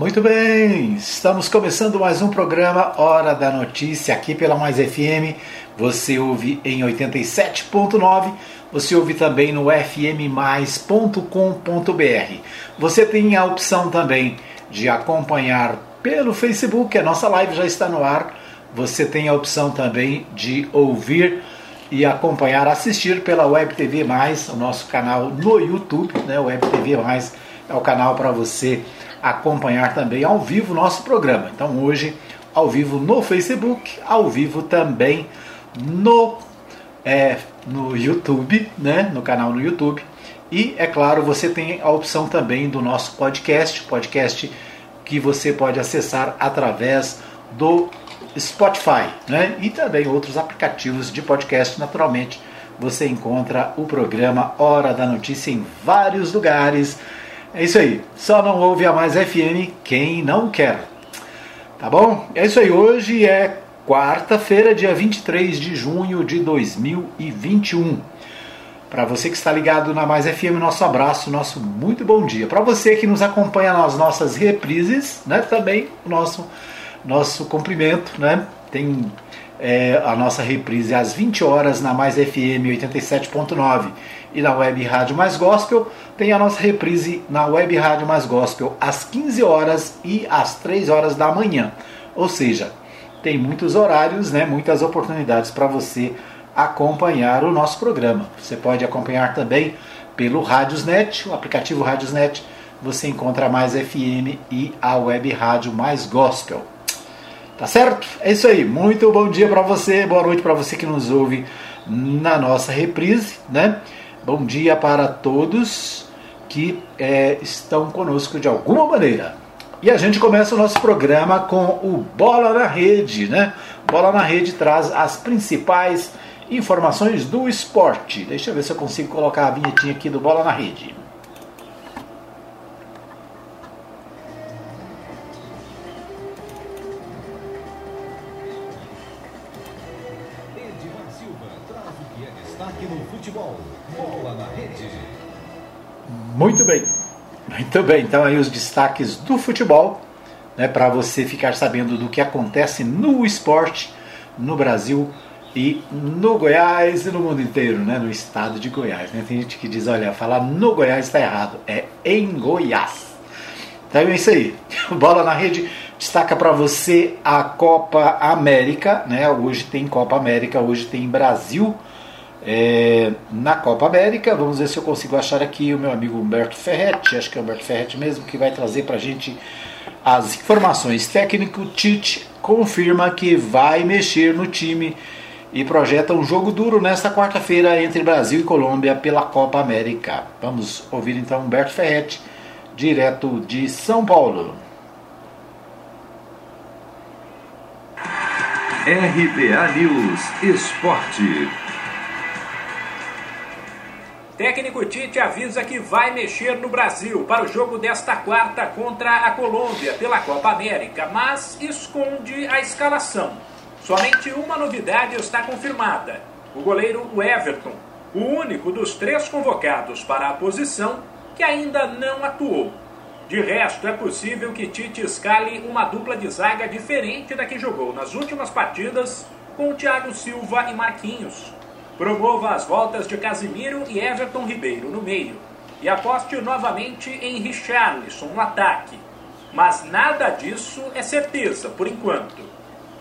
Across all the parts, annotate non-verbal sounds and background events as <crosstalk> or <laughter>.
Muito bem, estamos começando mais um programa Hora da Notícia aqui pela Mais FM. Você ouve em 87.9, você ouve também no fmmais.com.br. Você tem a opção também de acompanhar pelo Facebook, a nossa live já está no ar. Você tem a opção também de ouvir e acompanhar, assistir pela Web TV Mais, o nosso canal no YouTube, né? Web TV Mais é o canal para você acompanhar também ao vivo nosso programa. Então hoje ao vivo no Facebook, ao vivo também no, é, no YouTube, né? no canal no YouTube. E é claro, você tem a opção também do nosso podcast, podcast que você pode acessar através do Spotify, né? E também outros aplicativos de podcast, naturalmente. Você encontra o programa Hora da Notícia em vários lugares é isso aí. Só não ouve a Mais FM quem não quer. Tá bom? É isso aí. Hoje é quarta-feira, dia 23 de junho de 2021. Para você que está ligado na Mais FM, nosso abraço, nosso muito bom dia. Para você que nos acompanha nas nossas reprises, né, também nosso nosso cumprimento, né? Tem é, a nossa reprise às 20 horas na Mais FM 87.9 e na Web Rádio Mais Gospel. Tem a nossa reprise na Web Rádio Mais Gospel às 15 horas e às 3 horas da manhã. Ou seja, tem muitos horários, né, muitas oportunidades para você acompanhar o nosso programa. Você pode acompanhar também pelo Radiosnet, o aplicativo Radiosnet. Você encontra mais FM e a web rádio mais gospel. Tá certo? É isso aí. Muito bom dia para você, boa noite para você que nos ouve na nossa reprise, né? Bom dia para todos que é, estão conosco de alguma maneira. E a gente começa o nosso programa com o Bola na Rede, né? Bola na Rede traz as principais informações do esporte. Deixa eu ver se eu consigo colocar a vinhetinha aqui do Bola na Rede. Muito bem. Muito bem. Então aí os destaques do futebol, né, para você ficar sabendo do que acontece no esporte no Brasil e no Goiás e no mundo inteiro, né, no estado de Goiás. Né? Tem gente que diz, olha, falar no Goiás está errado, é em Goiás. Então é isso aí. <laughs> Bola na rede destaca para você a Copa América, né? Hoje tem Copa América, hoje tem Brasil é, na Copa América. Vamos ver se eu consigo achar aqui o meu amigo Humberto Ferretti, acho que é o Humberto Ferretti mesmo, que vai trazer para a gente as informações. Técnico Tite confirma que vai mexer no time e projeta um jogo duro nesta quarta-feira entre Brasil e Colômbia pela Copa América. Vamos ouvir então Humberto Ferretti, direto de São Paulo. RBA News Esporte. Técnico Tite avisa que vai mexer no Brasil para o jogo desta quarta contra a Colômbia pela Copa América, mas esconde a escalação. Somente uma novidade está confirmada: o goleiro Everton, o único dos três convocados para a posição que ainda não atuou. De resto, é possível que Tite escale uma dupla de zaga diferente da que jogou nas últimas partidas com Thiago Silva e Marquinhos. Promova as voltas de Casimiro e Everton Ribeiro no meio e aposte novamente em Richarlison no ataque. Mas nada disso é certeza por enquanto.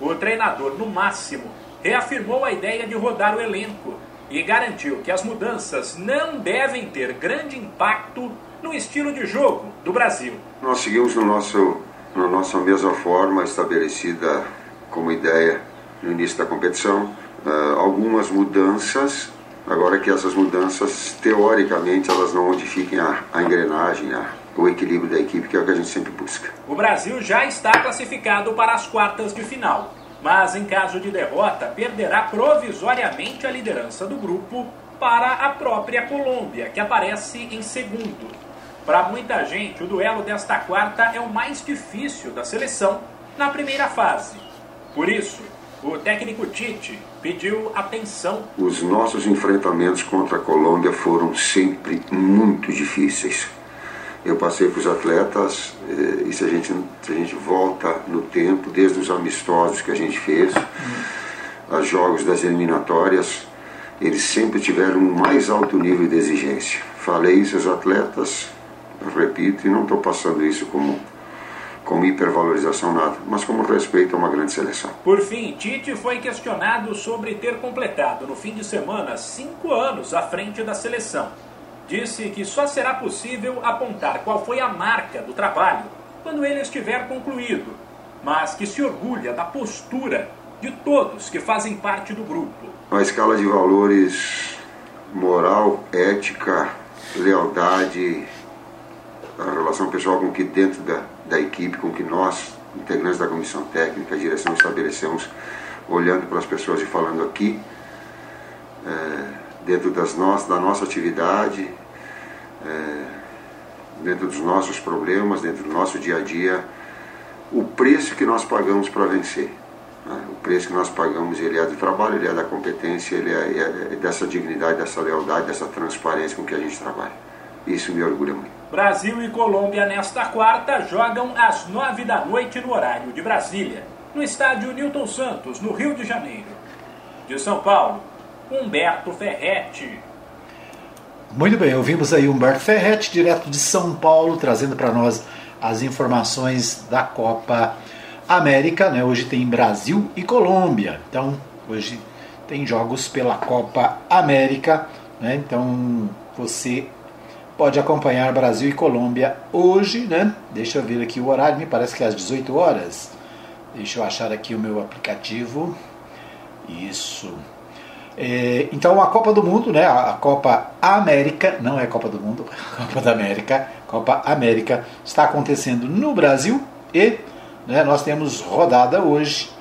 O treinador, no máximo, reafirmou a ideia de rodar o elenco e garantiu que as mudanças não devem ter grande impacto no estilo de jogo do Brasil. Nós seguimos no nosso, na nossa mesma forma estabelecida como ideia no início da competição uh, algumas mudanças, agora que essas mudanças, teoricamente, elas não modifiquem a, a engrenagem, a, o equilíbrio da equipe, que é o que a gente sempre busca. O Brasil já está classificado para as quartas de final, mas em caso de derrota, perderá provisoriamente a liderança do grupo para a própria Colômbia, que aparece em segundo. Para muita gente, o duelo desta quarta é o mais difícil da seleção na primeira fase. Por isso, o técnico Tite pediu atenção. Os nossos enfrentamentos contra a Colômbia foram sempre muito difíceis. eu passei para os atletas, eh, e se a, gente, se a gente volta no tempo, desde os amistosos que a gente fez, uhum. aos jogos das eliminatórias, eles sempre tiveram um mais alto nível de exigência. Falei isso aos atletas, repito, e não estou passando isso como como hipervalorização nada, mas como respeito a uma grande seleção. Por fim, Tite foi questionado sobre ter completado no fim de semana cinco anos à frente da seleção. Disse que só será possível apontar qual foi a marca do trabalho quando ele estiver concluído, mas que se orgulha da postura de todos que fazem parte do grupo. A escala de valores moral, ética, lealdade, a relação pessoal com que dentro da, da equipe, com que nós, integrantes da comissão técnica, direção estabelecemos, olhando para as pessoas e falando aqui, é, dentro das nossas, da nossa atividade, é, dentro dos nossos problemas, dentro do nosso dia a dia, o preço que nós pagamos para vencer. Né? O preço que nós pagamos, ele é do trabalho, ele é da competência, ele é, é dessa dignidade, dessa lealdade, dessa transparência com que a gente trabalha. Isso me orgulha muito. Brasil e Colômbia nesta quarta jogam às nove da noite no horário de Brasília, no estádio Newton Santos, no Rio de Janeiro. De São Paulo, Humberto Ferretti. Muito bem, ouvimos aí Humberto Ferretti, direto de São Paulo, trazendo para nós as informações da Copa América. Né? Hoje tem Brasil e Colômbia, então hoje tem jogos pela Copa América. Né? Então você pode acompanhar Brasil e Colômbia hoje, né? Deixa eu ver aqui o horário, me parece que é às 18 horas. Deixa eu achar aqui o meu aplicativo. Isso. É, então a Copa do Mundo, né? A Copa América, não é Copa do Mundo, <laughs> a Copa da América, Copa América está acontecendo no Brasil e né, nós temos rodada hoje.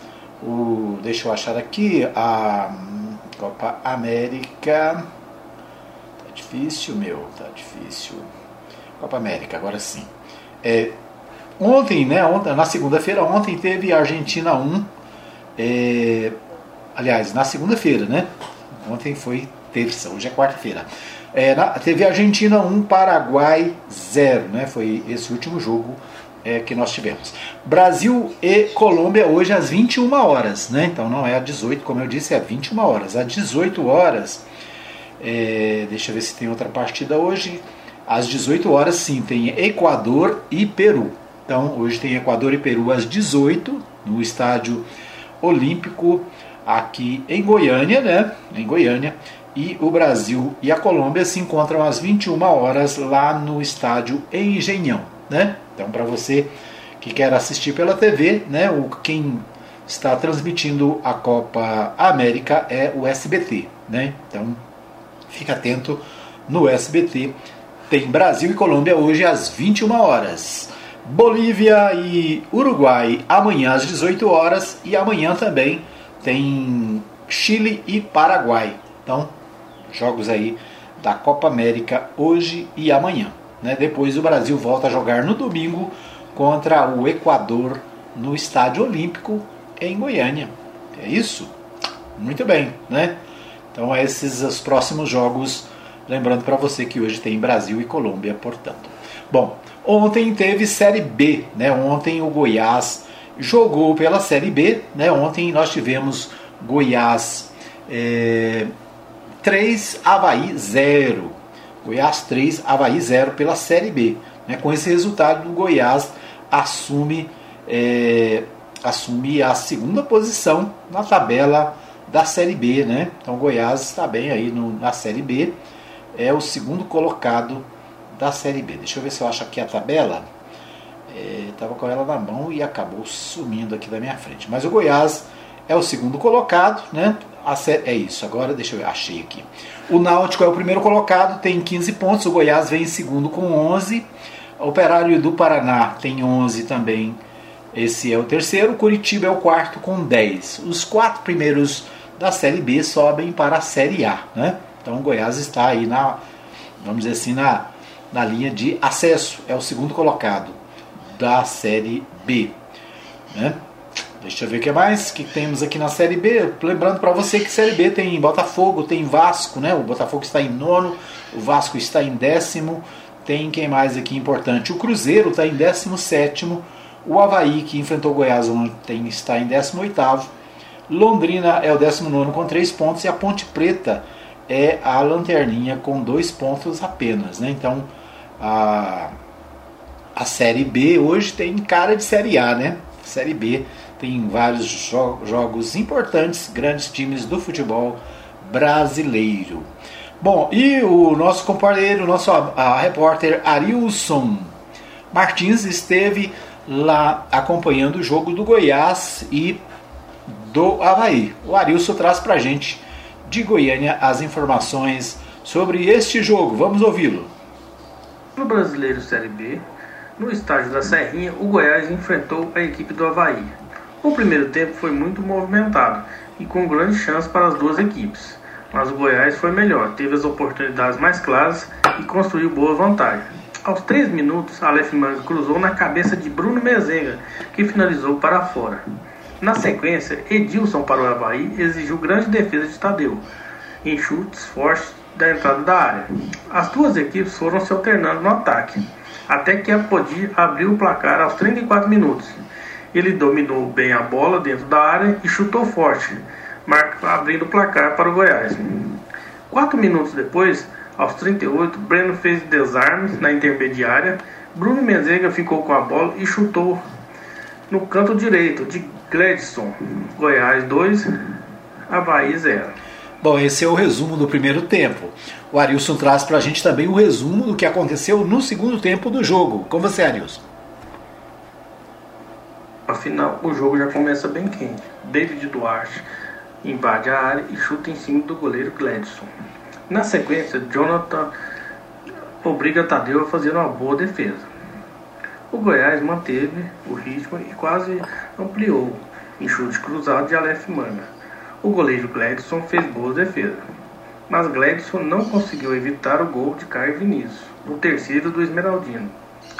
O, deixa eu achar aqui a hum, Copa América difícil, meu, tá difícil. Copa América, agora sim. É, ontem, né, ontem, na segunda-feira, ontem teve Argentina 1. É, aliás, na segunda-feira, né? Ontem foi terça, hoje é quarta-feira. É, teve Argentina 1, Paraguai 0, né? Foi esse último jogo é, que nós tivemos. Brasil e Colômbia hoje às 21 horas, né? Então não é às 18, como eu disse, é às 21 horas. Às 18 horas é, deixa eu ver se tem outra partida hoje. Às 18 horas, sim, tem Equador e Peru. Então, hoje tem Equador e Peru às 18 no Estádio Olímpico aqui em Goiânia, né? Em Goiânia. E o Brasil e a Colômbia se encontram às 21 horas lá no Estádio Engenhão, né? Então, para você que quer assistir pela TV, né? O quem está transmitindo a Copa América é o SBT, né? Então, Fica atento no SBT. Tem Brasil e Colômbia hoje às 21 horas. Bolívia e Uruguai amanhã às 18 horas e amanhã também tem Chile e Paraguai. Então, jogos aí da Copa América hoje e amanhã. Né? Depois o Brasil volta a jogar no domingo contra o Equador no Estádio Olímpico em Goiânia. É isso? Muito bem, né? Então, esses os próximos jogos. Lembrando para você que hoje tem Brasil e Colômbia, portanto. Bom, ontem teve Série B, né? Ontem o Goiás jogou pela Série B, né? Ontem nós tivemos Goiás é, 3, Havaí 0. Goiás 3, Havaí 0 pela Série B. Né? Com esse resultado, o Goiás assume, é, assume a segunda posição na tabela da Série B, né? Então o Goiás está bem aí no, na Série B, é o segundo colocado da Série B. Deixa eu ver se eu acho aqui a tabela. Estava é, com ela na mão e acabou sumindo aqui da minha frente. Mas o Goiás é o segundo colocado, né? Série, é isso, agora deixa eu ver, achei aqui. O Náutico é o primeiro colocado, tem 15 pontos. O Goiás vem em segundo com 11. O Operário do Paraná tem 11 também. Esse é o terceiro. Curitiba é o quarto com 10. Os quatro primeiros da Série B sobem para a Série A. Né? Então o Goiás está aí na, vamos dizer assim, na, na linha de acesso. É o segundo colocado da Série B. Né? Deixa eu ver o que mais que temos aqui na Série B. Lembrando para você que Série B tem Botafogo, tem Vasco, né? O Botafogo está em nono, o Vasco está em décimo, tem quem mais aqui importante? O Cruzeiro está em 17 o Havaí, que enfrentou o Goiás ontem, está em 18 Londrina é o 19 com 3 pontos e a Ponte Preta é a lanterninha com 2 pontos apenas. Né? Então a, a Série B hoje tem cara de Série A, né? Série B tem vários jo jogos importantes, grandes times do futebol brasileiro. Bom, e o nosso companheiro, nosso a, a repórter Arilson Martins esteve lá acompanhando o jogo do Goiás e do Havaí. O Arilson traz pra gente de Goiânia as informações sobre este jogo. Vamos ouvi-lo. No Brasileiro Série B, no estádio da Serrinha, o Goiás enfrentou a equipe do Havaí. O primeiro tempo foi muito movimentado e com grande chance para as duas equipes, mas o Goiás foi melhor, teve as oportunidades mais claras e construiu boa vantagem. Aos 3 minutos, Aleph Manga cruzou na cabeça de Bruno Mezenga, que finalizou para fora. Na sequência, Edilson para o Havaí exigiu grande defesa de Tadeu, em chutes fortes da entrada da área. As duas equipes foram se alternando no ataque, até que a Podi abriu o placar aos 34 minutos. Ele dominou bem a bola dentro da área e chutou forte, abrindo o placar para o Goiás. Quatro minutos depois, aos 38, Breno fez desarme na intermediária. Bruno Menzenga ficou com a bola e chutou no canto direito de Gledson. Goiás 2, Havaí 0. Bom, esse é o resumo do primeiro tempo. O Arilson traz para a gente também o resumo do que aconteceu no segundo tempo do jogo. Com você, Arilson. Afinal, o jogo já começa bem quente. David Duarte invade a área e chuta em cima do goleiro Gladson. Na sequência, Jonathan obriga Tadeu a fazer uma boa defesa. O Goiás manteve o ritmo e quase ampliou em chute cruzado de Aleph Manga. O goleiro Gladson fez boa defesa, mas Gladson não conseguiu evitar o gol de Caio Vinícius, o terceiro do Esmeraldino.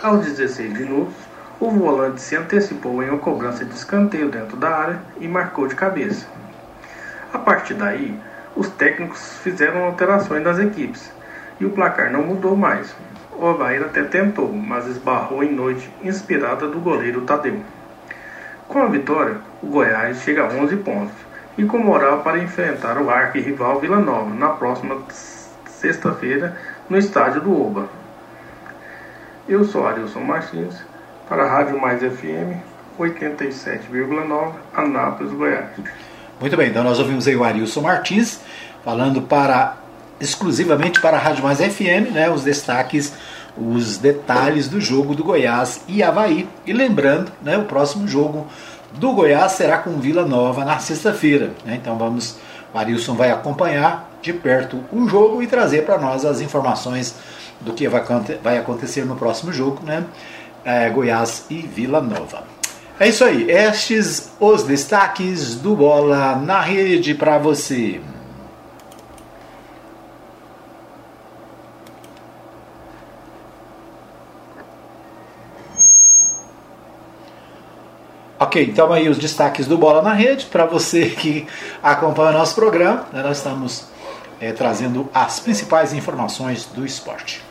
Aos 16 minutos, o volante se antecipou em uma cobrança de escanteio dentro da área e marcou de cabeça. A partir daí, os técnicos fizeram alterações das equipes e o placar não mudou mais. O Havaí até tentou, mas esbarrou em noite inspirada do goleiro Tadeu. Com a vitória, o Goiás chega a 11 pontos e com moral para enfrentar o arqui-rival Vila Nova na próxima sexta-feira no estádio do Oba. Eu sou Arilson Martins, para a Rádio Mais FM 87,9, Anápolis, Goiás. Muito bem, então nós ouvimos aí o Arilson Martins falando para exclusivamente para a Rádio Mais FM, né, os destaques, os detalhes do jogo do Goiás e Havaí. E lembrando, né, o próximo jogo do Goiás será com Vila Nova na sexta-feira. Né, então vamos, o Arilson vai acompanhar de perto o jogo e trazer para nós as informações do que vai acontecer no próximo jogo, né? É, Goiás e Vila Nova. É isso aí, estes os destaques do Bola na Rede para você. Ok, então aí os destaques do Bola na Rede para você que acompanha o nosso programa. Né, nós estamos é, trazendo as principais informações do esporte.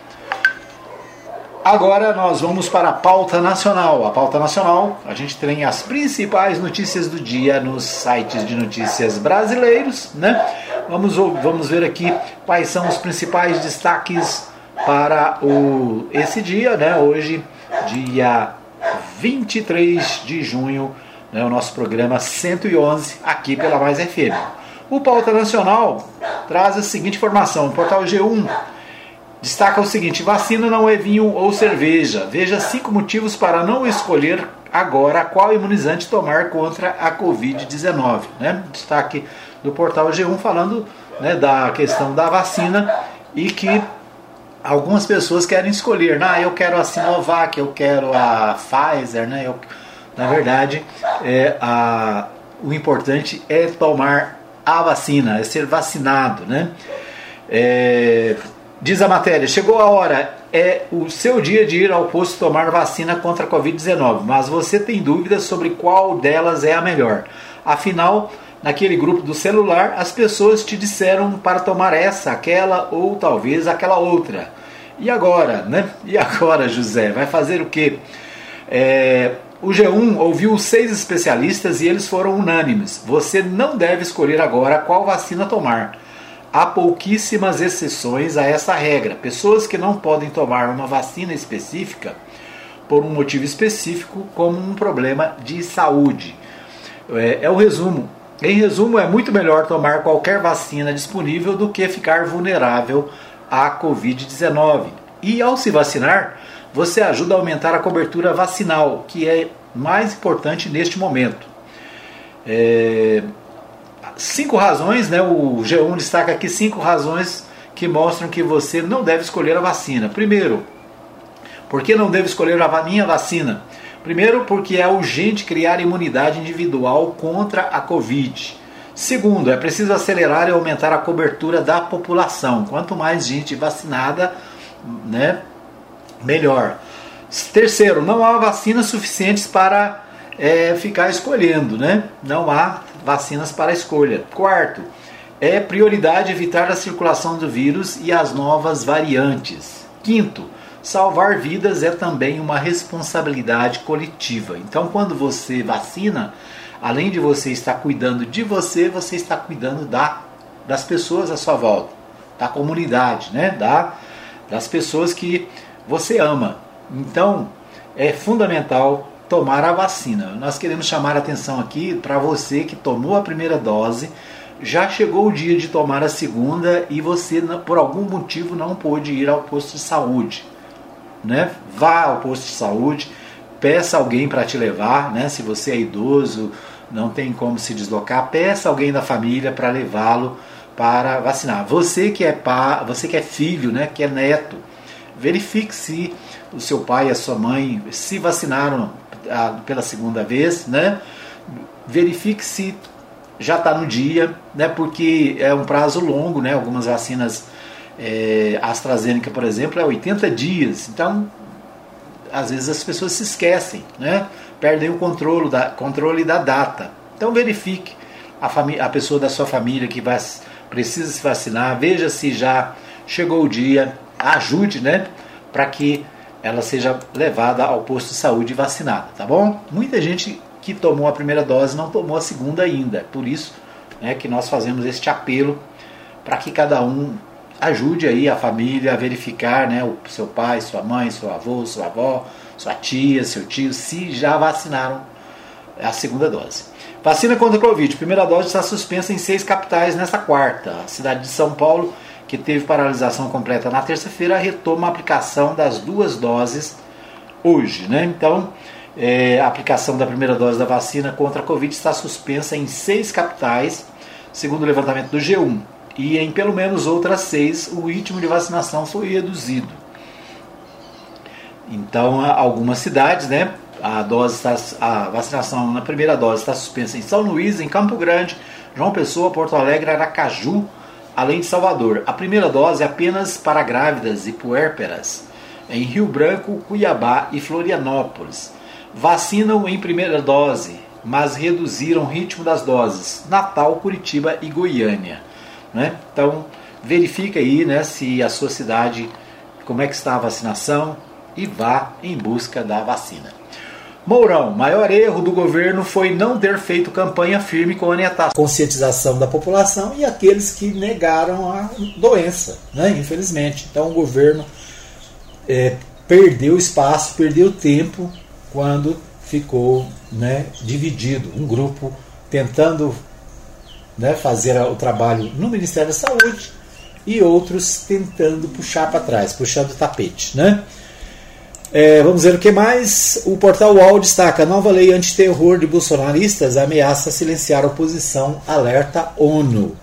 Agora nós vamos para a pauta nacional. A pauta nacional, a gente tem as principais notícias do dia nos sites de notícias brasileiros, né? Vamos, vamos ver aqui quais são os principais destaques para o, esse dia, né? Hoje, dia 23 de junho, né? o nosso programa 111 aqui pela Mais FM. O Pauta Nacional traz a seguinte informação: o portal G1 destaca o seguinte: vacina não é vinho ou cerveja. Veja cinco motivos para não escolher agora qual imunizante tomar contra a Covid-19. Né? Destaque do portal G1 falando né, da questão da vacina e que algumas pessoas querem escolher. Ah, eu quero a Sinovac, eu quero a Pfizer. Né? Eu, na verdade, é, a, o importante é tomar a vacina, é ser vacinado. Né? É, Diz a matéria: chegou a hora, é o seu dia de ir ao posto tomar vacina contra a Covid-19, mas você tem dúvidas sobre qual delas é a melhor. Afinal, naquele grupo do celular, as pessoas te disseram para tomar essa, aquela ou talvez aquela outra. E agora, né? E agora, José? Vai fazer o quê? É, o G1 ouviu seis especialistas e eles foram unânimes. Você não deve escolher agora qual vacina tomar. Há pouquíssimas exceções a essa regra. Pessoas que não podem tomar uma vacina específica por um motivo específico, como um problema de saúde. É, é o resumo. Em resumo, é muito melhor tomar qualquer vacina disponível do que ficar vulnerável à Covid-19. E ao se vacinar, você ajuda a aumentar a cobertura vacinal, que é mais importante neste momento. É... Cinco razões, né? O G1 destaca aqui cinco razões que mostram que você não deve escolher a vacina. Primeiro, por que não deve escolher a minha vacina? Primeiro, porque é urgente criar imunidade individual contra a Covid. Segundo, é preciso acelerar e aumentar a cobertura da população. Quanto mais gente vacinada, né, melhor. Terceiro, não há vacinas suficientes para é, ficar escolhendo, né? Não há vacinas para escolha. Quarto, é prioridade evitar a circulação do vírus e as novas variantes. Quinto, salvar vidas é também uma responsabilidade coletiva. Então, quando você vacina, além de você estar cuidando de você, você está cuidando da, das pessoas à sua volta, da comunidade, né? da, das pessoas que você ama. Então, é fundamental tomar a vacina. Nós queremos chamar a atenção aqui para você que tomou a primeira dose, já chegou o dia de tomar a segunda e você, por algum motivo, não pôde ir ao posto de saúde. Né? Vá ao posto de saúde, peça alguém para te levar, né? se você é idoso, não tem como se deslocar, peça alguém da família para levá-lo para vacinar. Você que é pá, você que é filho, né, que é neto, verifique se o seu pai e a sua mãe se vacinaram ah, pela segunda vez, né? Verifique se já está no dia, né? Porque é um prazo longo, né? Algumas vacinas é, AstraZeneca, por exemplo, é 80 dias. Então, às vezes as pessoas se esquecem, né? Perdem o controle da, controle da data. Então verifique a, a pessoa da sua família que vai, precisa se vacinar, veja se já chegou o dia, ajude, né? Para que ela seja levada ao posto de saúde vacinada, tá bom? Muita gente que tomou a primeira dose não tomou a segunda ainda, por isso né, que nós fazemos este apelo para que cada um ajude aí a família a verificar, né, o seu pai, sua mãe, seu avô, sua avó, sua tia, seu tio, se já vacinaram a segunda dose. Vacina contra a Covid. Primeira dose está suspensa em seis capitais nesta quarta. A cidade de São Paulo que teve paralisação completa na terça-feira, retoma a aplicação das duas doses hoje. Né? Então, é, a aplicação da primeira dose da vacina contra a Covid está suspensa em seis capitais, segundo o levantamento do G1. E em pelo menos outras seis, o ritmo de vacinação foi reduzido. Então, algumas cidades, né, a, dose está, a vacinação na primeira dose está suspensa em São Luís, em Campo Grande, João Pessoa, Porto Alegre, Aracaju, além de Salvador. A primeira dose é apenas para grávidas e puérperas em Rio Branco, Cuiabá e Florianópolis. Vacinam em primeira dose, mas reduziram o ritmo das doses. Natal, Curitiba e Goiânia. Né? Então, verifique aí né, se a sua cidade, como é que está a vacinação e vá em busca da vacina. Mourão, maior erro do governo foi não ter feito campanha firme com a conscientização da população e aqueles que negaram a doença, né? infelizmente. Então o governo é, perdeu espaço, perdeu tempo quando ficou né, dividido. Um grupo tentando né, fazer o trabalho no Ministério da Saúde e outros tentando puxar para trás, puxando o tapete. Né? É, vamos ver o que mais. O portal UOL destaca: nova lei antiterror de bolsonaristas ameaça silenciar oposição, alerta ONU.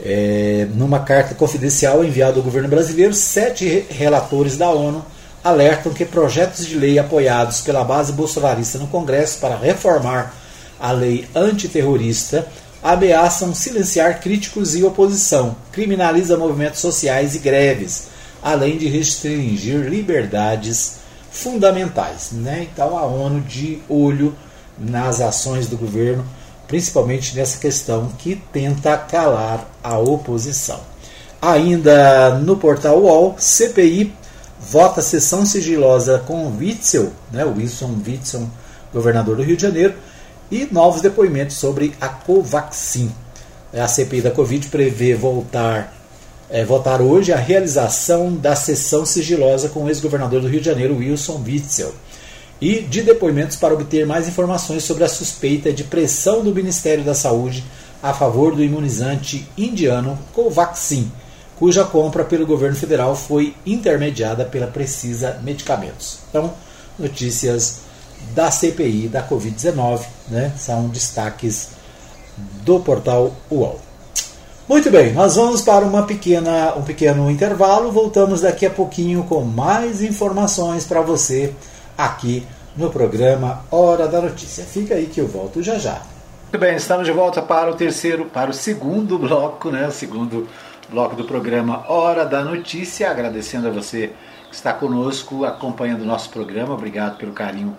É, numa carta confidencial enviada ao governo brasileiro, sete relatores da ONU alertam que projetos de lei apoiados pela base bolsonarista no Congresso para reformar a lei antiterrorista ameaçam silenciar críticos e oposição, criminaliza movimentos sociais e greves, além de restringir liberdades fundamentais. Né? Então a ONU de olho nas ações do governo, principalmente nessa questão que tenta calar a oposição. Ainda no portal UOL, CPI vota sessão sigilosa com Witzel, né, Wilson Witzel, governador do Rio de Janeiro, e novos depoimentos sobre a Covaxin. A CPI da Covid prevê voltar, é, votar hoje a realização da sessão sigilosa com o ex-governador do Rio de Janeiro, Wilson Witzel, e de depoimentos para obter mais informações sobre a suspeita de pressão do Ministério da Saúde a favor do imunizante indiano Covaxin, cuja compra pelo governo federal foi intermediada pela Precisa Medicamentos. Então, notícias da CPI da Covid-19 né, são destaques do portal UOL. Muito bem, nós vamos para uma pequena, um pequeno intervalo. Voltamos daqui a pouquinho com mais informações para você aqui no programa Hora da Notícia. Fica aí que eu volto já já. Muito bem, estamos de volta para o terceiro, para o segundo bloco, né? O segundo bloco do programa Hora da Notícia. Agradecendo a você que está conosco, acompanhando o nosso programa. Obrigado pelo carinho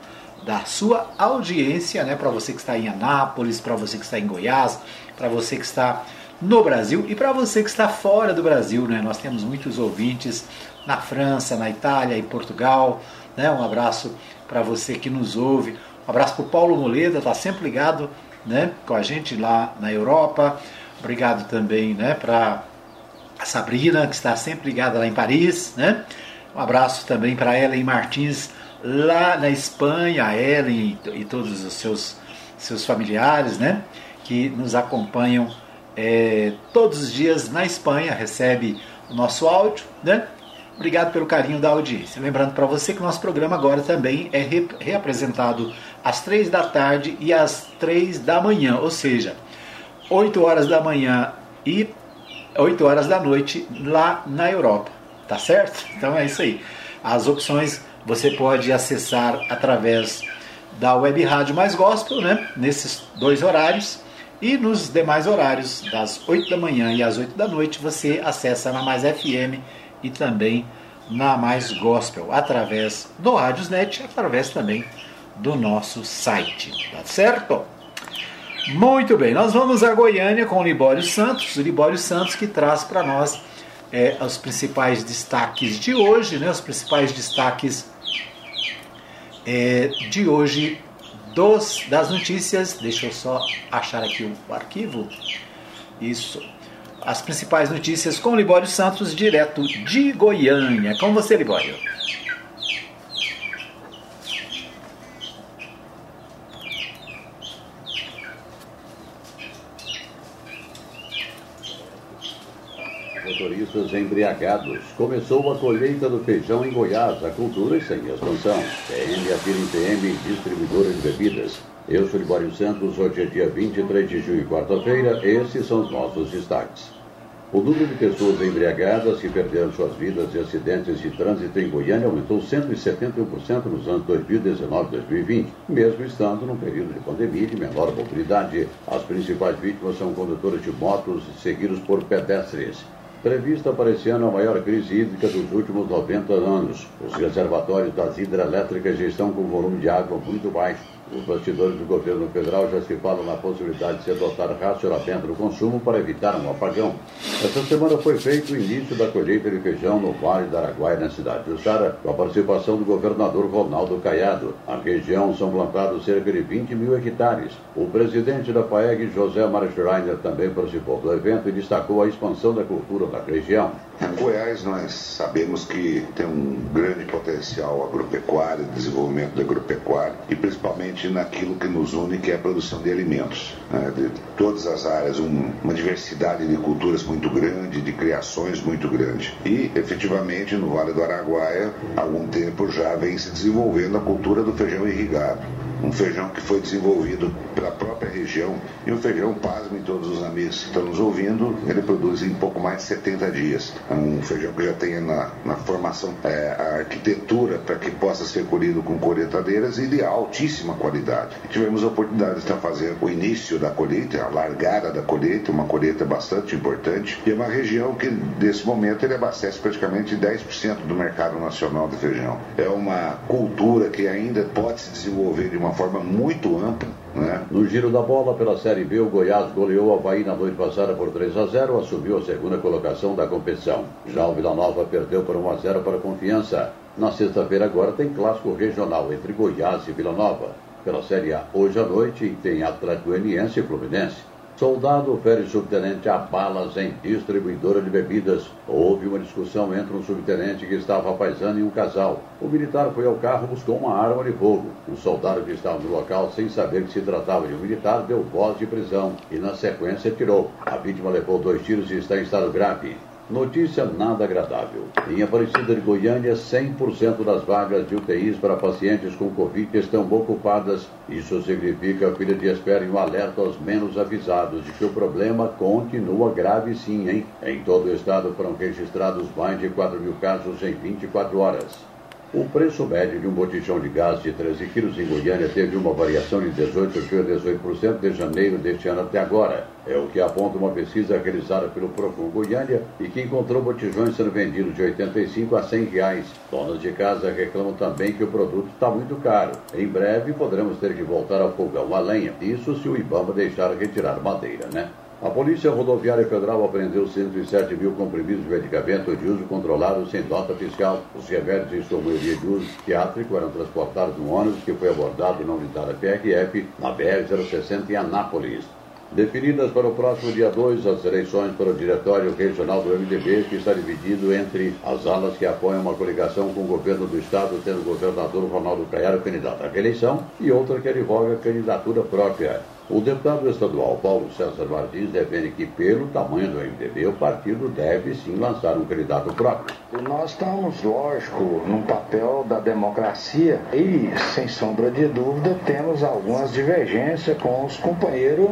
da sua audiência, né? Para você que está em Anápolis, para você que está em Goiás, para você que está no Brasil e para você que está fora do Brasil, né? Nós temos muitos ouvintes na França, na Itália e Portugal, né? Um abraço para você que nos ouve. Um abraço para o Paulo Moleda, está sempre ligado, né? Com a gente lá na Europa. Obrigado também, né? Para a Sabrina que está sempre ligada lá em Paris, né? Um abraço também para Ellen Martins lá na Espanha, a Ellen e, todos os seus, seus familiares, né? Que nos acompanham é, todos os dias na Espanha, recebe o nosso áudio, né? Obrigado pelo carinho da audiência. Lembrando para você que nosso programa agora também é re reapresentado às três da tarde e às três da manhã, ou seja, 8 horas da manhã e 8 horas da noite lá na Europa. Tá certo? Então é isso aí. As opções você pode acessar através da Web Rádio Mais Gospel, né? Nesses dois horários. E nos demais horários, das 8 da manhã e às 8 da noite, você acessa na Mais FM e também na Mais Gospel, através do Rádiosnet, através também do nosso site. Tá certo? Muito bem, nós vamos a Goiânia com o Libório Santos, o Libório Santos que traz para nós é, os principais destaques de hoje, né, os principais destaques é, de hoje dos, das notícias. Deixa eu só achar aqui o arquivo. Isso. As principais notícias com Libório Santos, direto de Goiânia. Com você, Libório. Motoristas embriagados. Começou a colheita do feijão em Goiás, a cultura sem expansão. PM afirma PM distribuidora de bebidas. Eu sou Libório Santos, hoje é dia 23 de junho, quarta-feira. Esses são os nossos destaques. O número de pessoas embriagadas que perderam suas vidas em acidentes de trânsito em Goiânia aumentou 171% nos anos 2019 e 2020, mesmo estando num período de pandemia de menor mobilidade. As principais vítimas são condutores de motos, seguidos por pedestres. Prevista para esse ano a maior crise hídrica dos últimos 90 anos. Os reservatórios das hidrelétricas já estão com volume de água muito baixo os bastidores do governo federal já se falam na possibilidade de se adotar racionamento do consumo para evitar um apagão. Essa semana foi feito o início da colheita de feijão no Vale do Araguaia, na cidade de Sara, com a participação do governador Ronaldo Caiado. Na região são plantados cerca de 20 mil hectares. O presidente da FAEG, José Mário Schreiner, também participou do evento e destacou a expansão da cultura na região. Em Goiás, nós sabemos que tem um grande potencial agropecuário, desenvolvimento da agropecuária e principalmente naquilo que nos une, que é a produção de alimentos. Né? De todas as áreas, um, uma diversidade de culturas muito grande, de criações muito grande. E, efetivamente, no Vale do Araguaia, há algum tempo já vem se desenvolvendo a cultura do feijão irrigado um feijão que foi desenvolvido pela própria região e um feijão, pasmem todos os amigos que estão nos ouvindo, ele produz em pouco mais de 70 dias. É um feijão que já tem na, na formação é, a arquitetura para que possa ser colhido com colheitadeiras e de altíssima qualidade. E tivemos a oportunidade de estar fazendo o início da colheita, a largada da colheita, uma colheita bastante importante, e é uma região que, nesse momento, ele abastece praticamente 10% do mercado nacional de feijão. É uma cultura que ainda pode se desenvolver de uma uma forma muito ampla. Né? No giro da bola pela Série B, o Goiás goleou o Havaí na noite passada por 3 a 0, assumiu a segunda colocação da competição. Já o Vila Nova perdeu por 1 a 0 para a Confiança. Na sexta-feira agora tem clássico regional entre Goiás e Vila Nova. Pela Série A, hoje à noite, tem Atlético Goianiense e Fluminense. Soldado fere subtenente a balas em distribuidora de bebidas. Houve uma discussão entre um subtenente que estava paisando e um casal. O militar foi ao carro e buscou uma arma de fogo. O soldado que estava no local, sem saber que se tratava de um militar, deu voz de prisão e, na sequência, tirou. A vítima levou dois tiros e está em estado grave. Notícia nada agradável. Em Aparecida de Goiânia, 100% das vagas de UTIs para pacientes com Covid estão ocupadas. Isso significa a fila de espera um alerta aos menos avisados de que o problema continua grave sim, hein? Em todo o estado foram registrados mais de 4 mil casos em 24 horas. O preço médio de um botijão de gás de 13 quilos em Goiânia teve uma variação de 18,18% de janeiro deste ano até agora. É o que aponta uma pesquisa realizada pelo Procon Goiânia e que encontrou botijões sendo vendidos de 85 a 100 reais. Donas de casa reclamam também que o produto está muito caro. Em breve poderemos ter que voltar ao fogão a lenha. Isso se o Ibama deixar retirar madeira, né? A Polícia Rodoviária Federal apreendeu 107 mil comprimidos de medicamento de uso controlado sem nota fiscal. Os remédios, em sua maioria de uso psiquiátrico, eram transportados no ônibus que foi abordado na unidade PRF na BR-060 em Anápolis. Definidas para o próximo dia 2 as eleições para o Diretório Regional do MDB, que está dividido entre as alas que apoiam uma coligação com o governo do Estado, tendo o governador Ronaldo Caiado candidato à reeleição, e outra que advoga candidatura própria. O deputado estadual Paulo César Martins defende que, pelo tamanho do MDB, o partido deve sim lançar um candidato próprio. Nós estamos, lógico, num papel da democracia e, sem sombra de dúvida, temos algumas divergências com os companheiros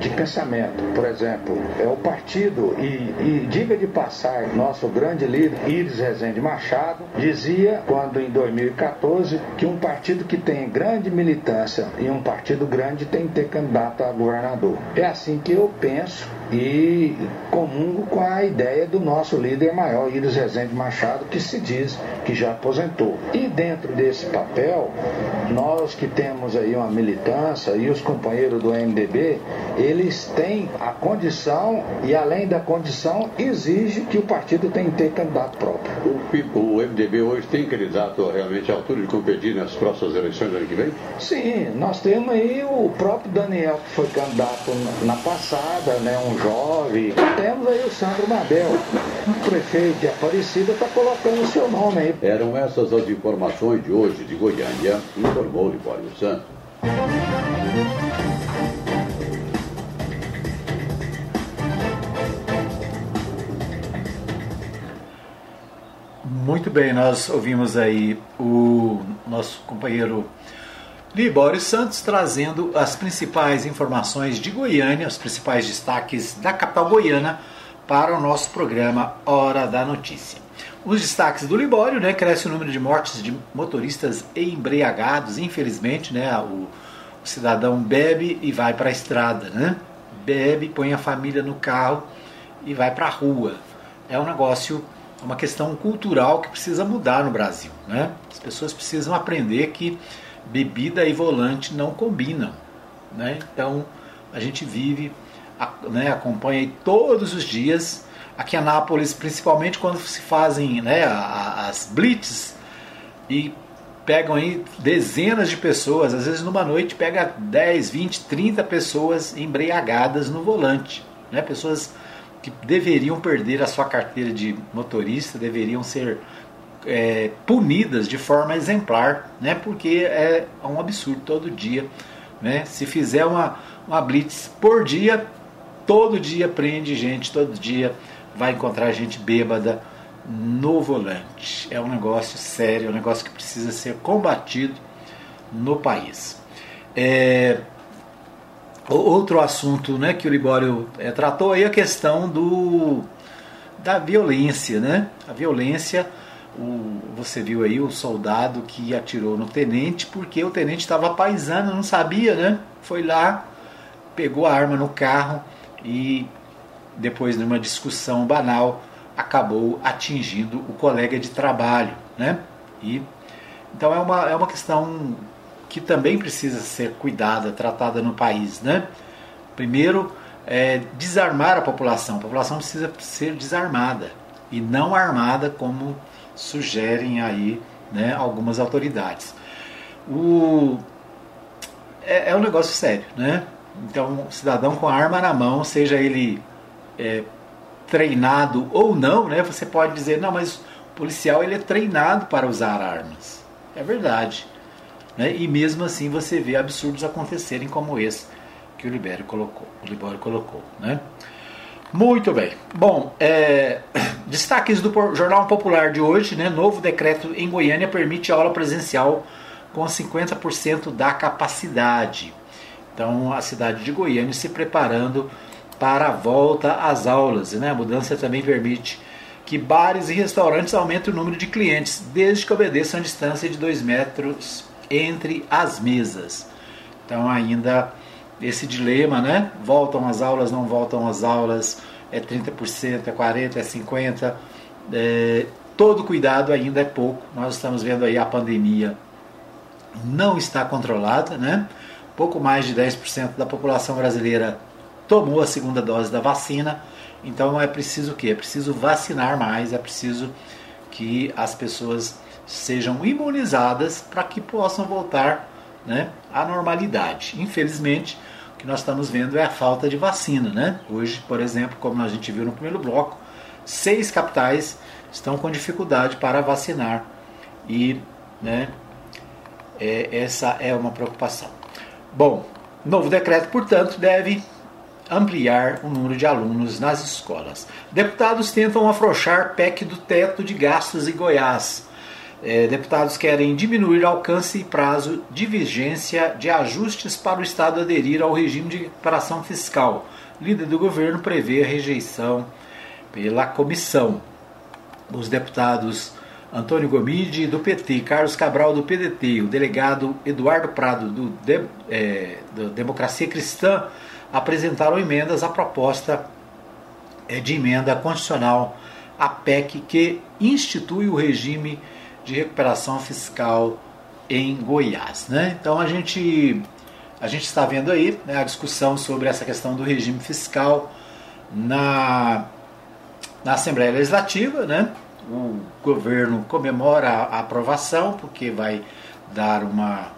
de pensamento. Por exemplo, é o partido, e, e diga de passar, nosso grande líder, Iris Rezende Machado, dizia, quando em 2014, que um partido que tem grande militância e um partido grande tem que ter candidato a governador. É assim que eu penso e comungo com a ideia do nosso líder maior, Iris Rezende Machado, que se diz que já aposentou. E dentro desse papel, nós que temos aí uma militância e os companheiros do MDB, eles têm a condição e além da condição exige que o partido tenha que ter candidato próprio. O, o MDB hoje tem candidato realmente à altura de competir nas próximas eleições do ano que vem? Sim, nós temos aí o próprio Daniel, que foi candidato na passada, né, um jovem. Temos aí o Sandro Mabel, o prefeito de Aparecida, está colocando o seu nome aí. Eram essas as informações de hoje de Goiânia, informou Libório Santos. Muito bem, nós ouvimos aí o nosso companheiro Libório Santos trazendo as principais informações de Goiânia, os principais destaques da capital goiana para o nosso programa Hora da Notícia. Os destaques do Libório, né, cresce o número de mortes de motoristas embriagados, infelizmente, né, o, o cidadão bebe e vai para a estrada, né, bebe, põe a família no carro e vai para a rua. É um negócio, uma questão cultural que precisa mudar no Brasil, né? As pessoas precisam aprender que bebida e volante não combinam. Né? Então a gente vive, né, acompanha todos os dias. Aqui em Anápolis, principalmente quando se fazem né, as blitz e pegam aí dezenas de pessoas, às vezes numa noite pega 10, 20, 30 pessoas embriagadas no volante. Né? Pessoas que deveriam perder a sua carteira de motorista, deveriam ser é, punidas de forma exemplar, né? Porque é um absurdo todo dia, né? Se fizer uma, uma blitz por dia, todo dia prende gente, todo dia vai encontrar gente bêbada no volante. É um negócio sério, é um negócio que precisa ser combatido no país. É, outro assunto né, que o Libório é, tratou aí é a questão do, da violência. Né? A violência o, você viu aí o soldado que atirou no tenente porque o tenente estava paisando, não sabia, né? Foi lá, pegou a arma no carro e depois de uma discussão banal acabou atingindo o colega de trabalho, né? E então é uma, é uma questão que também precisa ser cuidada, tratada no país. Né? Primeiro, é, desarmar a população. A população precisa ser desarmada e não armada como sugerem aí né, algumas autoridades. O, é, é um negócio sério, né? Então, o cidadão com arma na mão, seja ele é, treinado ou não, né? Você pode dizer, não, mas o policial ele é treinado para usar armas. É verdade. Né? E mesmo assim você vê absurdos acontecerem como esse que o Libério colocou. O Libério colocou, né? Muito bem. Bom, é, <coughs> destaques do Jornal Popular de hoje, né? Novo decreto em Goiânia permite aula presencial com 50% da capacidade. Então, a cidade de Goiânia se preparando para a volta às aulas. Né? A mudança também permite que bares e restaurantes aumentem o número de clientes, desde que obedeçam a distância de 2 metros entre as mesas. Então, ainda esse dilema, né? Voltam as aulas, não voltam as aulas, é 30%, é 40%, é 50%. É, todo cuidado ainda é pouco. Nós estamos vendo aí a pandemia não está controlada, né? Pouco mais de 10% da população brasileira tomou a segunda dose da vacina. Então é preciso o quê? É preciso vacinar mais, é preciso que as pessoas sejam imunizadas para que possam voltar né, normalidade. Infelizmente, o que nós estamos vendo é a falta de vacina. Né? Hoje, por exemplo, como a gente viu no primeiro bloco, seis capitais estão com dificuldade para vacinar. E né, é, essa é uma preocupação. Bom, novo decreto, portanto, deve ampliar o número de alunos nas escolas. Deputados tentam afrouxar PEC do teto de gastos em Goiás. É, deputados querem diminuir alcance e prazo de vigência de ajustes para o Estado aderir ao regime de recuperação fiscal. Líder do governo prevê a rejeição pela comissão. Os deputados Antônio Gomide, do PT, Carlos Cabral, do PDT, o delegado Eduardo Prado, do, de, é, do Democracia Cristã, apresentaram emendas à proposta é, de emenda constitucional à PEC que institui o regime de recuperação fiscal em Goiás. Né? Então a gente, a gente está vendo aí né, a discussão sobre essa questão do regime fiscal na, na Assembleia Legislativa, né? o governo comemora a aprovação, porque vai dar uma,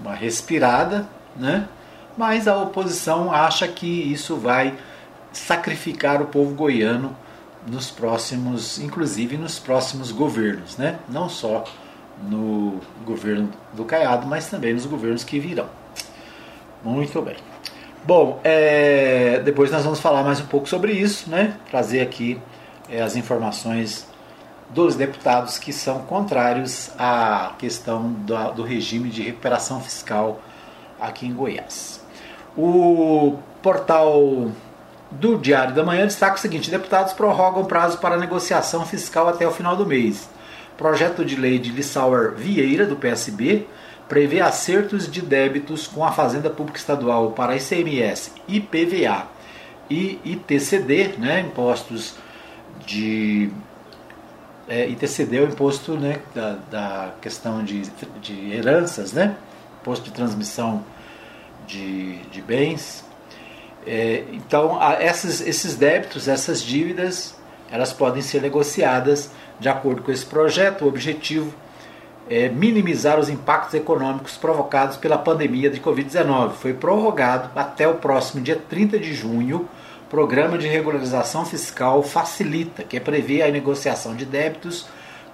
uma respirada, né? mas a oposição acha que isso vai sacrificar o povo goiano nos próximos, inclusive nos próximos governos, né? não só no governo do Caiado, mas também nos governos que virão. Muito bem. Bom, é, depois nós vamos falar mais um pouco sobre isso, né? trazer aqui é, as informações dos deputados que são contrários à questão do, do regime de recuperação fiscal aqui em Goiás. O portal do Diário da Manhã destaca o seguinte: deputados prorrogam prazo para negociação fiscal até o final do mês. Projeto de lei de Lissauer Vieira, do PSB, prevê acertos de débitos com a Fazenda Pública Estadual para ICMS, IPVA e ITCD, né, impostos de é, ITCD é o imposto né, da, da questão de, de heranças, né? imposto de transmissão de, de bens. É, então, a, essas, esses débitos, essas dívidas, elas podem ser negociadas de acordo com esse projeto. O objetivo é minimizar os impactos econômicos provocados pela pandemia de Covid-19. Foi prorrogado até o próximo dia 30 de junho Programa de Regularização Fiscal facilita, que é prever a negociação de débitos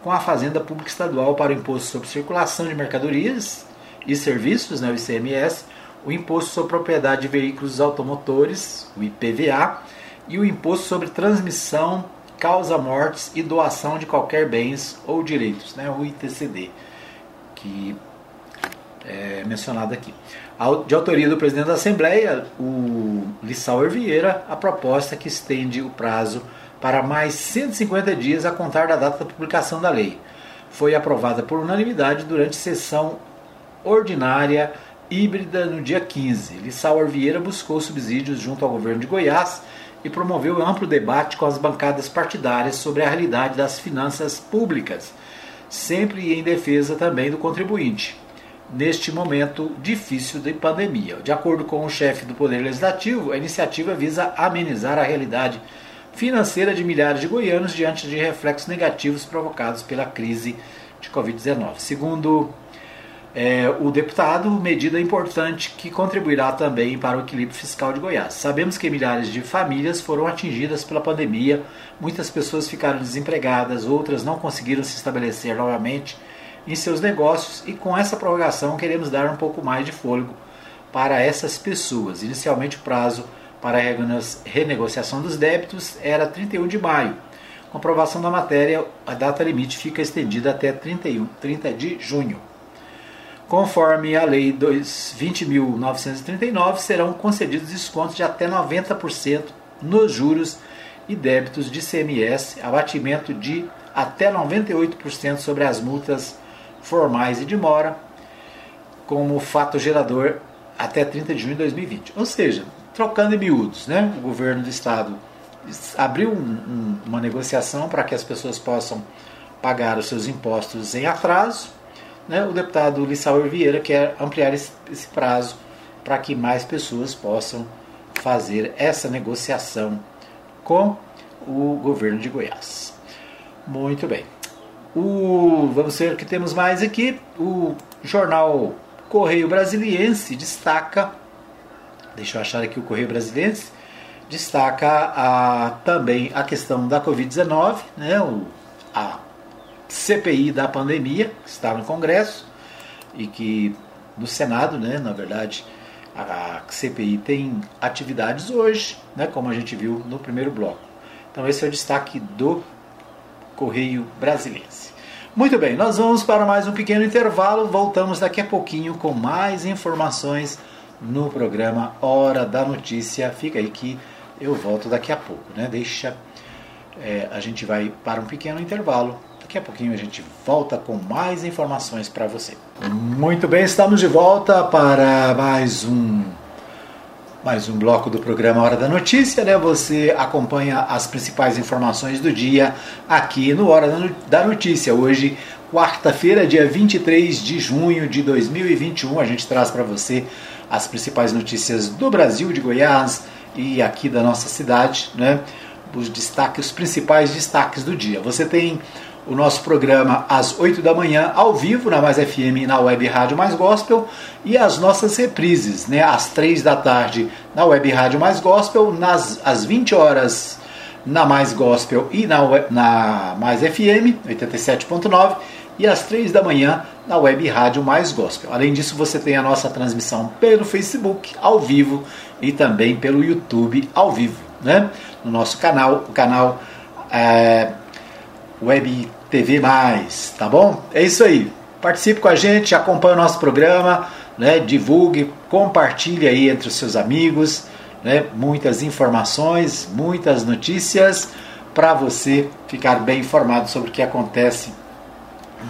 com a Fazenda Pública Estadual para o Imposto sobre Circulação de Mercadorias e Serviços, né, o ICMS, o Imposto sobre Propriedade de Veículos Automotores, o IPVA, e o Imposto sobre Transmissão, Causa Mortes e Doação de Qualquer Bens ou Direitos, né, o ITCD, que é mencionado aqui de autoria do presidente da Assembleia, o Lissauer Vieira, a proposta que estende o prazo para mais 150 dias a contar da data da publicação da lei. Foi aprovada por unanimidade durante sessão ordinária híbrida no dia 15. Lissauer Vieira buscou subsídios junto ao governo de Goiás e promoveu amplo debate com as bancadas partidárias sobre a realidade das finanças públicas, sempre em defesa também do contribuinte. neste momento difícil de pandemia. De acordo com o chefe do Poder Legislativo, a iniciativa visa amenizar a realidade financeira de milhares de goianos diante de reflexos negativos provocados pela crise de Covid-19. Segundo é, o deputado, medida importante que contribuirá também para o equilíbrio fiscal de Goiás. Sabemos que milhares de famílias foram atingidas pela pandemia, muitas pessoas ficaram desempregadas, outras não conseguiram se estabelecer novamente em seus negócios e com essa prorrogação queremos dar um pouco mais de fôlego para essas pessoas. Inicialmente o prazo para a renegociação dos débitos era 31 de maio. Com aprovação da matéria, a data limite fica estendida até 31, 30 de junho. Conforme a Lei 20.939, serão concedidos descontos de até 90% nos juros e débitos de CMS, abatimento de até 98% sobre as multas formais e de mora, como fato gerador até 30 de junho de 2020. Ou seja, trocando em miúdos, né? o governo do estado abriu um, um, uma negociação para que as pessoas possam pagar os seus impostos em atraso. Né? O deputado Lissauer Vieira quer ampliar esse, esse prazo para que mais pessoas possam fazer essa negociação com o governo de Goiás. Muito bem. O, vamos ver o que temos mais aqui. O jornal Correio Brasiliense destaca, deixa eu achar aqui o Correio Brasiliense, destaca a, também a questão da Covid-19, né, o, a CPI da pandemia, que está no Congresso e que no Senado, né, na verdade, a CPI tem atividades hoje, né, como a gente viu no primeiro bloco. Então esse é o destaque do Correio Brasiliense. Muito bem, nós vamos para mais um pequeno intervalo. Voltamos daqui a pouquinho com mais informações no programa Hora da Notícia. Fica aí que eu volto daqui a pouco, né? Deixa. É, a gente vai para um pequeno intervalo. Daqui a pouquinho a gente volta com mais informações para você. Muito bem, estamos de volta para mais um mais um bloco do programa Hora da Notícia, né? Você acompanha as principais informações do dia aqui no Hora da Notícia. Hoje, quarta-feira, dia 23 de junho de 2021, a gente traz para você as principais notícias do Brasil, de Goiás e aqui da nossa cidade, né? Os destaques, os principais destaques do dia. Você tem o nosso programa às 8 da manhã, ao vivo, na Mais FM na Web Rádio Mais Gospel, e as nossas reprises, né, às 3 da tarde na Web Rádio Mais Gospel, nas, às 20 horas na Mais Gospel e na, na Mais FM 87.9 e às 3 da manhã na Web Rádio Mais Gospel. Além disso, você tem a nossa transmissão pelo Facebook ao vivo e também pelo YouTube ao vivo, né? No nosso canal, o canal é, Web TV Mais, tá bom? É isso aí. Participe com a gente, acompanhe o nosso programa, né? divulgue, compartilhe aí entre os seus amigos, né? muitas informações, muitas notícias para você ficar bem informado sobre o que acontece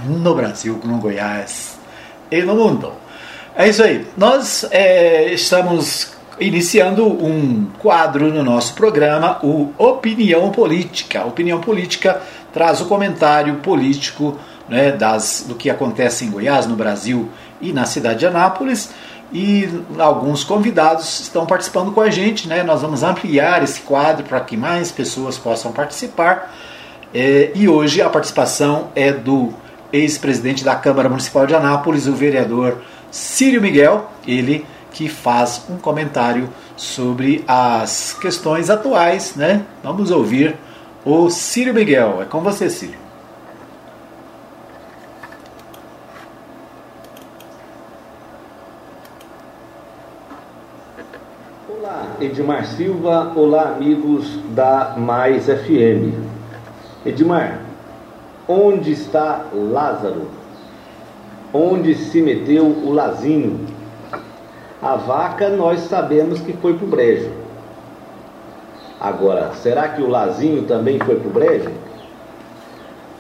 no Brasil, no Goiás e no mundo. É isso aí. Nós é, estamos iniciando um quadro no nosso programa, o Opinião Política. Opinião Política traz o comentário político né, das, do que acontece em Goiás, no Brasil e na cidade de Anápolis. E alguns convidados estão participando com a gente. Né? Nós vamos ampliar esse quadro para que mais pessoas possam participar. É, e hoje a participação é do ex-presidente da Câmara Municipal de Anápolis, o vereador Círio Miguel, ele que faz um comentário sobre as questões atuais. Né? Vamos ouvir o Círio Miguel. É com você, Círio. Olá, Edmar Silva. Olá, amigos da Mais FM. Edmar, onde está Lázaro? Onde se meteu o Lazinho? A vaca nós sabemos que foi para o brejo. Agora, será que o Lazinho também foi para o brejo?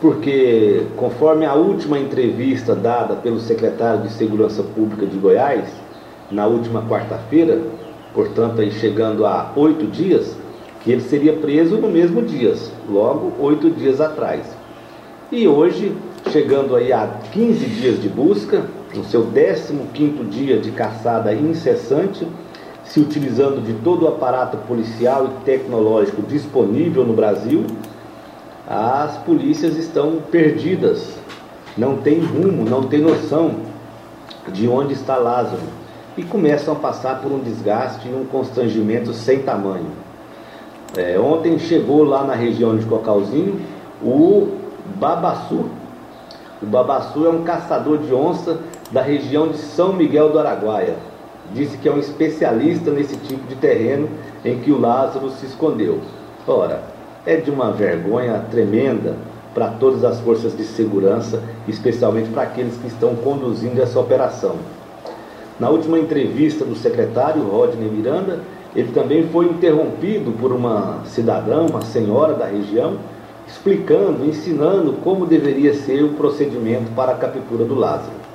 Porque, conforme a última entrevista dada pelo secretário de Segurança Pública de Goiás, na última quarta-feira, portanto, aí chegando a oito dias, que ele seria preso no mesmo dia, logo oito dias atrás. E hoje, chegando aí a 15 dias de busca, no seu 15º dia de caçada incessante, se utilizando de todo o aparato policial e tecnológico disponível no Brasil, as polícias estão perdidas, não tem rumo, não tem noção de onde está Lázaro e começam a passar por um desgaste e um constrangimento sem tamanho. É, ontem chegou lá na região de Cocalzinho o Babassu. O Babassu é um caçador de onça da região de São Miguel do Araguaia. Disse que é um especialista nesse tipo de terreno em que o Lázaro se escondeu. Ora, é de uma vergonha tremenda para todas as forças de segurança, especialmente para aqueles que estão conduzindo essa operação. Na última entrevista do secretário Rodney Miranda, ele também foi interrompido por uma cidadã, uma senhora da região, explicando, ensinando como deveria ser o procedimento para a captura do Lázaro.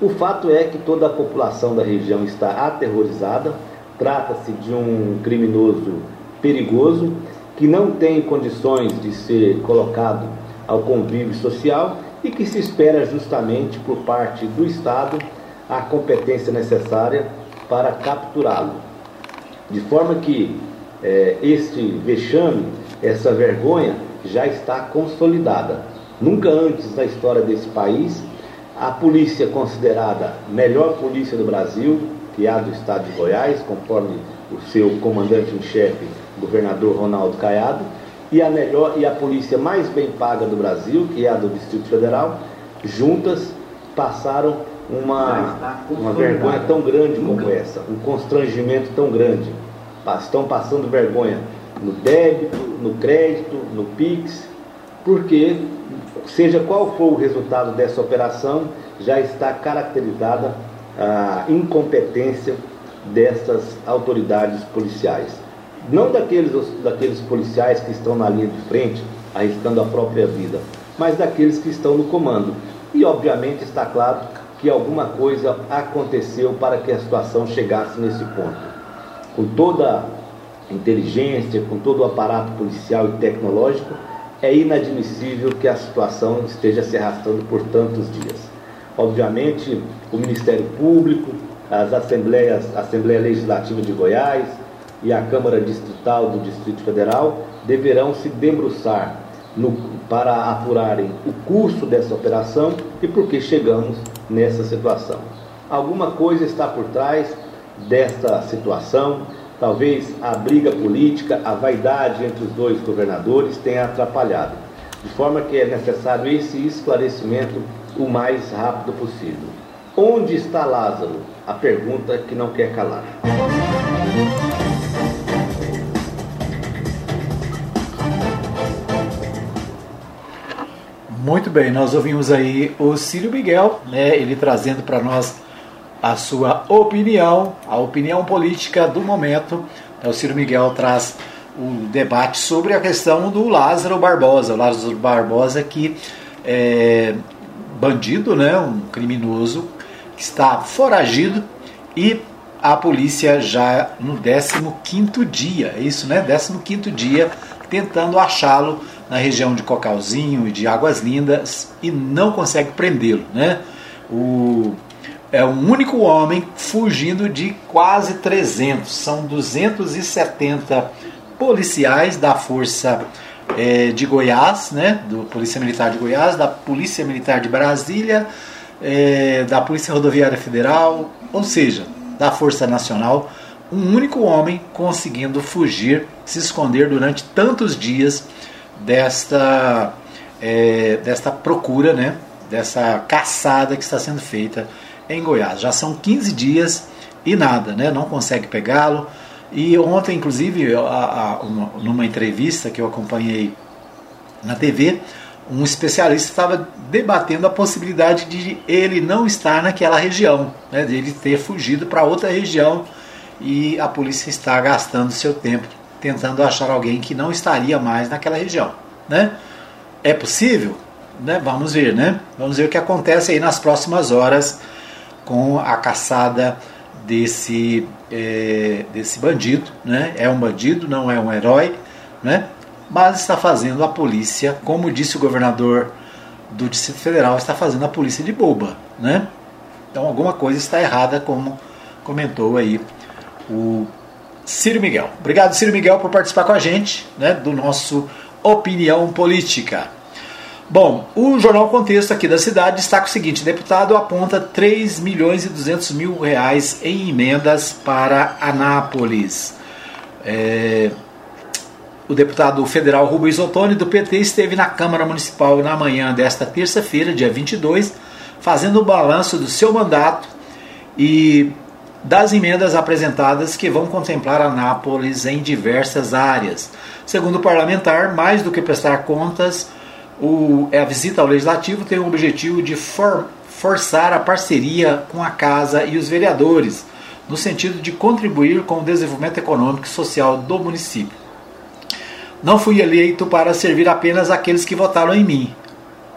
O fato é que toda a população da região está aterrorizada, trata-se de um criminoso perigoso que não tem condições de ser colocado ao convívio social e que se espera justamente por parte do Estado a competência necessária para capturá-lo. De forma que é, este vexame, essa vergonha, já está consolidada. Nunca antes na história desse país, a polícia considerada melhor polícia do Brasil, que é a do estado de Goiás, conforme o seu comandante em chefe, governador Ronaldo Caiado, e a melhor e a polícia mais bem paga do Brasil, que é a do Distrito Federal, juntas passaram uma, uma vergonha tão grande como essa, um constrangimento tão grande. Estão passando vergonha no débito, no crédito, no PIX, porque, seja qual for o resultado dessa operação, já está caracterizada a incompetência dessas autoridades policiais. Não daqueles, daqueles policiais que estão na linha de frente, arriscando a própria vida, mas daqueles que estão no comando. E, obviamente, está claro que alguma coisa aconteceu para que a situação chegasse nesse ponto. Com toda a inteligência, com todo o aparato policial e tecnológico, é inadmissível que a situação esteja se arrastando por tantos dias. Obviamente, o Ministério Público, as assembleias, a Assembleia Legislativa de Goiás e a Câmara Distrital do Distrito Federal deverão se debruçar no, para apurarem o curso dessa operação e por que chegamos nessa situação. Alguma coisa está por trás desta situação, talvez a briga política, a vaidade entre os dois governadores tenha atrapalhado, de forma que é necessário esse esclarecimento o mais rápido possível. Onde está Lázaro? A pergunta que não quer calar. Muito bem, nós ouvimos aí o Círio Miguel, né, ele trazendo para nós a sua opinião, a opinião política do momento. O Círio Miguel traz o debate sobre a questão do Lázaro Barbosa. O Lázaro Barbosa que é bandido, né, um criminoso que está foragido e a polícia já no 15º dia, é isso, né? 15º dia tentando achá-lo na região de Cocalzinho e de Águas Lindas e não consegue prendê-lo. Né? O, é um único homem fugindo de quase 300, são 270 policiais da Força é, de Goiás, né? do Polícia Militar de Goiás, da Polícia Militar de Brasília, é, da Polícia Rodoviária Federal, ou seja, da Força Nacional, um único homem conseguindo fugir, se esconder durante tantos dias desta, é, desta procura, né, dessa caçada que está sendo feita em Goiás. Já são 15 dias e nada, né, não consegue pegá-lo. E ontem, inclusive, a, a, uma, numa entrevista que eu acompanhei na TV, um especialista estava debatendo a possibilidade de ele não estar naquela região, né, de ele ter fugido para outra região e a polícia está gastando seu tempo tentando achar alguém que não estaria mais naquela região, né? É possível? Né? Vamos ver, né? Vamos ver o que acontece aí nas próximas horas com a caçada desse é, desse bandido, né? É um bandido, não é um herói, né? Mas está fazendo a polícia, como disse o governador do Distrito Federal, está fazendo a polícia de boba, né? Então alguma coisa está errada, como comentou aí o Ciro Miguel. Obrigado, Ciro Miguel, por participar com a gente né, do nosso Opinião Política. Bom, o Jornal Contexto aqui da cidade destaca o seguinte: deputado aponta 3 milhões e 200 mil reais em emendas para Anápolis. É, o deputado federal Rubens Ottoni, do PT, esteve na Câmara Municipal na manhã desta terça-feira, dia 22, fazendo o balanço do seu mandato e das emendas apresentadas que vão contemplar Anápolis em diversas áreas. Segundo o parlamentar, mais do que prestar contas, o, a visita ao Legislativo tem o objetivo de for, forçar a parceria com a Casa e os vereadores, no sentido de contribuir com o desenvolvimento econômico e social do município. Não fui eleito para servir apenas aqueles que votaram em mim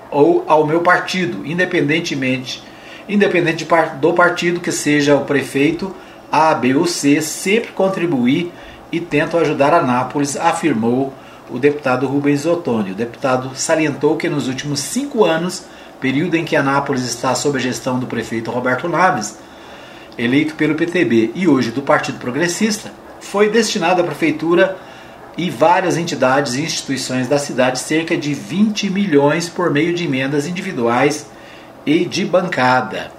ou ao meu partido, independentemente independente do partido que seja o prefeito A, B ou C, sempre contribuir e tento ajudar a Nápoles, afirmou o deputado Rubens Ottoni. O deputado salientou que nos últimos cinco anos, período em que Anápolis está sob a gestão do prefeito Roberto Naves, eleito pelo PTB e hoje do Partido Progressista, foi destinado à prefeitura e várias entidades e instituições da cidade cerca de 20 milhões por meio de emendas individuais e de bancada.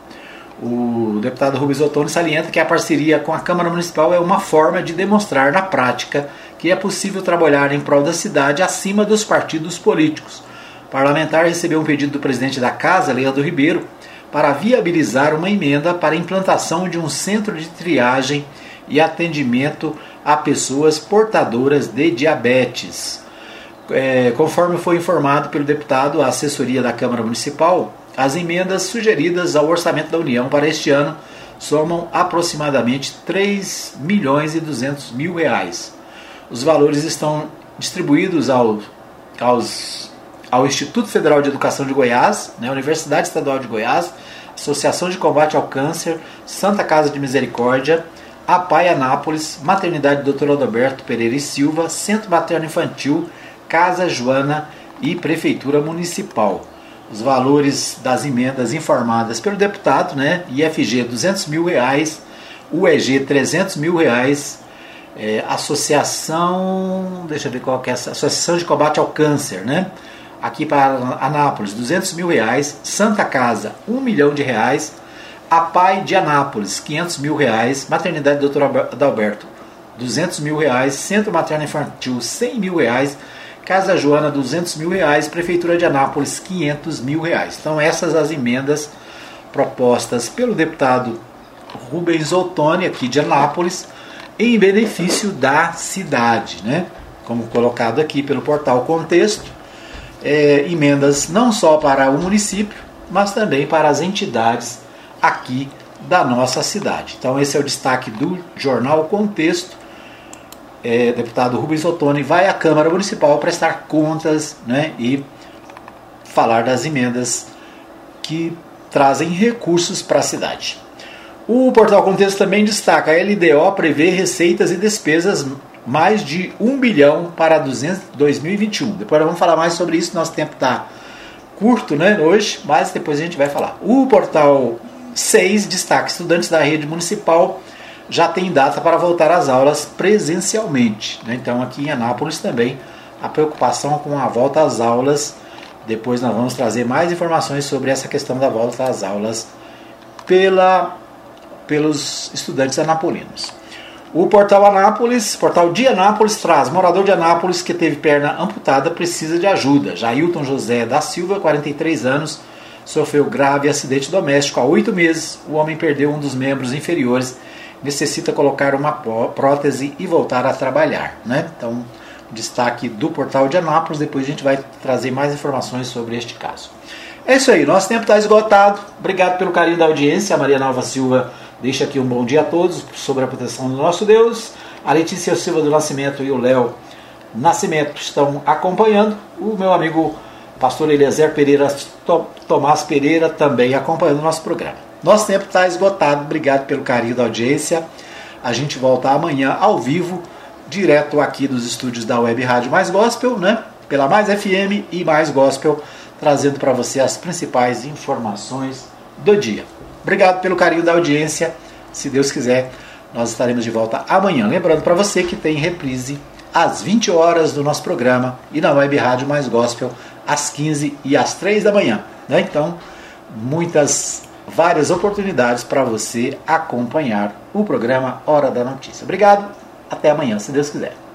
O deputado Rubens Ottoni salienta que a parceria com a Câmara Municipal é uma forma de demonstrar na prática que é possível trabalhar em prol da cidade acima dos partidos políticos. O parlamentar recebeu um pedido do presidente da Casa, Leandro Ribeiro, para viabilizar uma emenda para a implantação de um centro de triagem e atendimento a pessoas portadoras de diabetes. É, conforme foi informado pelo deputado, a assessoria da Câmara Municipal, as emendas sugeridas ao orçamento da União para este ano somam aproximadamente 3 milhões e 200 mil reais. Os valores estão distribuídos ao, aos, ao Instituto Federal de Educação de Goiás, né, Universidade Estadual de Goiás, Associação de Combate ao Câncer, Santa Casa de Misericórdia, a Pai Anápolis, Maternidade Dr. Adalberto Pereira e Silva, Centro Materno Infantil, Casa Joana e Prefeitura Municipal. Os valores das emendas informadas pelo deputado, né? IFG 200 mil reais, UEG 300 mil reais, é, Associação, deixa eu ver qual que é essa, Associação de Combate ao Câncer, né? Aqui para Anápolis, 200 mil reais, Santa Casa, 1 milhão de reais, a Pai de Anápolis, 500 mil reais. Maternidade Dr. Adalberto, 200 mil reais. Centro Materno Infantil, 100 mil reais. Casa Joana, 200 mil reais. Prefeitura de Anápolis, 500 mil reais. Então essas as emendas propostas pelo deputado Rubens Ottoni, aqui de Anápolis, em benefício da cidade, né? Como colocado aqui pelo portal Contexto, é, emendas não só para o município, mas também para as entidades aqui da nossa cidade. Então esse é o destaque do jornal Contexto. É, deputado Rubens Ottoni vai à Câmara Municipal prestar contas né, e falar das emendas que trazem recursos para a cidade. O portal Contexto também destaca: a LDO prevê receitas e despesas mais de 1 bilhão para 200, 2021. Depois nós vamos falar mais sobre isso, nosso tempo está curto né, hoje, mas depois a gente vai falar. O portal 6 destaca: estudantes da rede municipal já têm data para voltar às aulas presencialmente. Né? Então, aqui em Anápolis também a preocupação com a volta às aulas. Depois nós vamos trazer mais informações sobre essa questão da volta às aulas pela, pelos estudantes anapolinos. O portal Anápolis, portal de Anápolis traz: morador de Anápolis que teve perna amputada precisa de ajuda. Jailton José da Silva, 43 anos, sofreu grave acidente doméstico há oito meses. O homem perdeu um dos membros inferiores, necessita colocar uma prótese e voltar a trabalhar. Né? Então, destaque do portal de Anápolis. Depois a gente vai trazer mais informações sobre este caso. É isso aí, nosso tempo está esgotado. Obrigado pelo carinho da audiência. Maria Nova Silva deixa aqui um bom dia a todos sobre a proteção do nosso Deus. A Letícia Silva do Nascimento e o Léo Nascimento estão acompanhando. O meu amigo pastor Eliezer Pereira Tomás Pereira também acompanhando o nosso programa. Nosso tempo está esgotado, obrigado pelo carinho da audiência. A gente volta amanhã ao vivo, direto aqui dos estúdios da Web Rádio Mais Gospel, né? Pela Mais FM e Mais Gospel, trazendo para você as principais informações do dia. Obrigado pelo carinho da audiência. Se Deus quiser, nós estaremos de volta amanhã. Lembrando para você que tem reprise às 20 horas do nosso programa e na Web Rádio Mais Gospel às 15 e às 3 da manhã. Né? Então, muitas, várias oportunidades para você acompanhar o programa Hora da Notícia. Obrigado, até amanhã, se Deus quiser.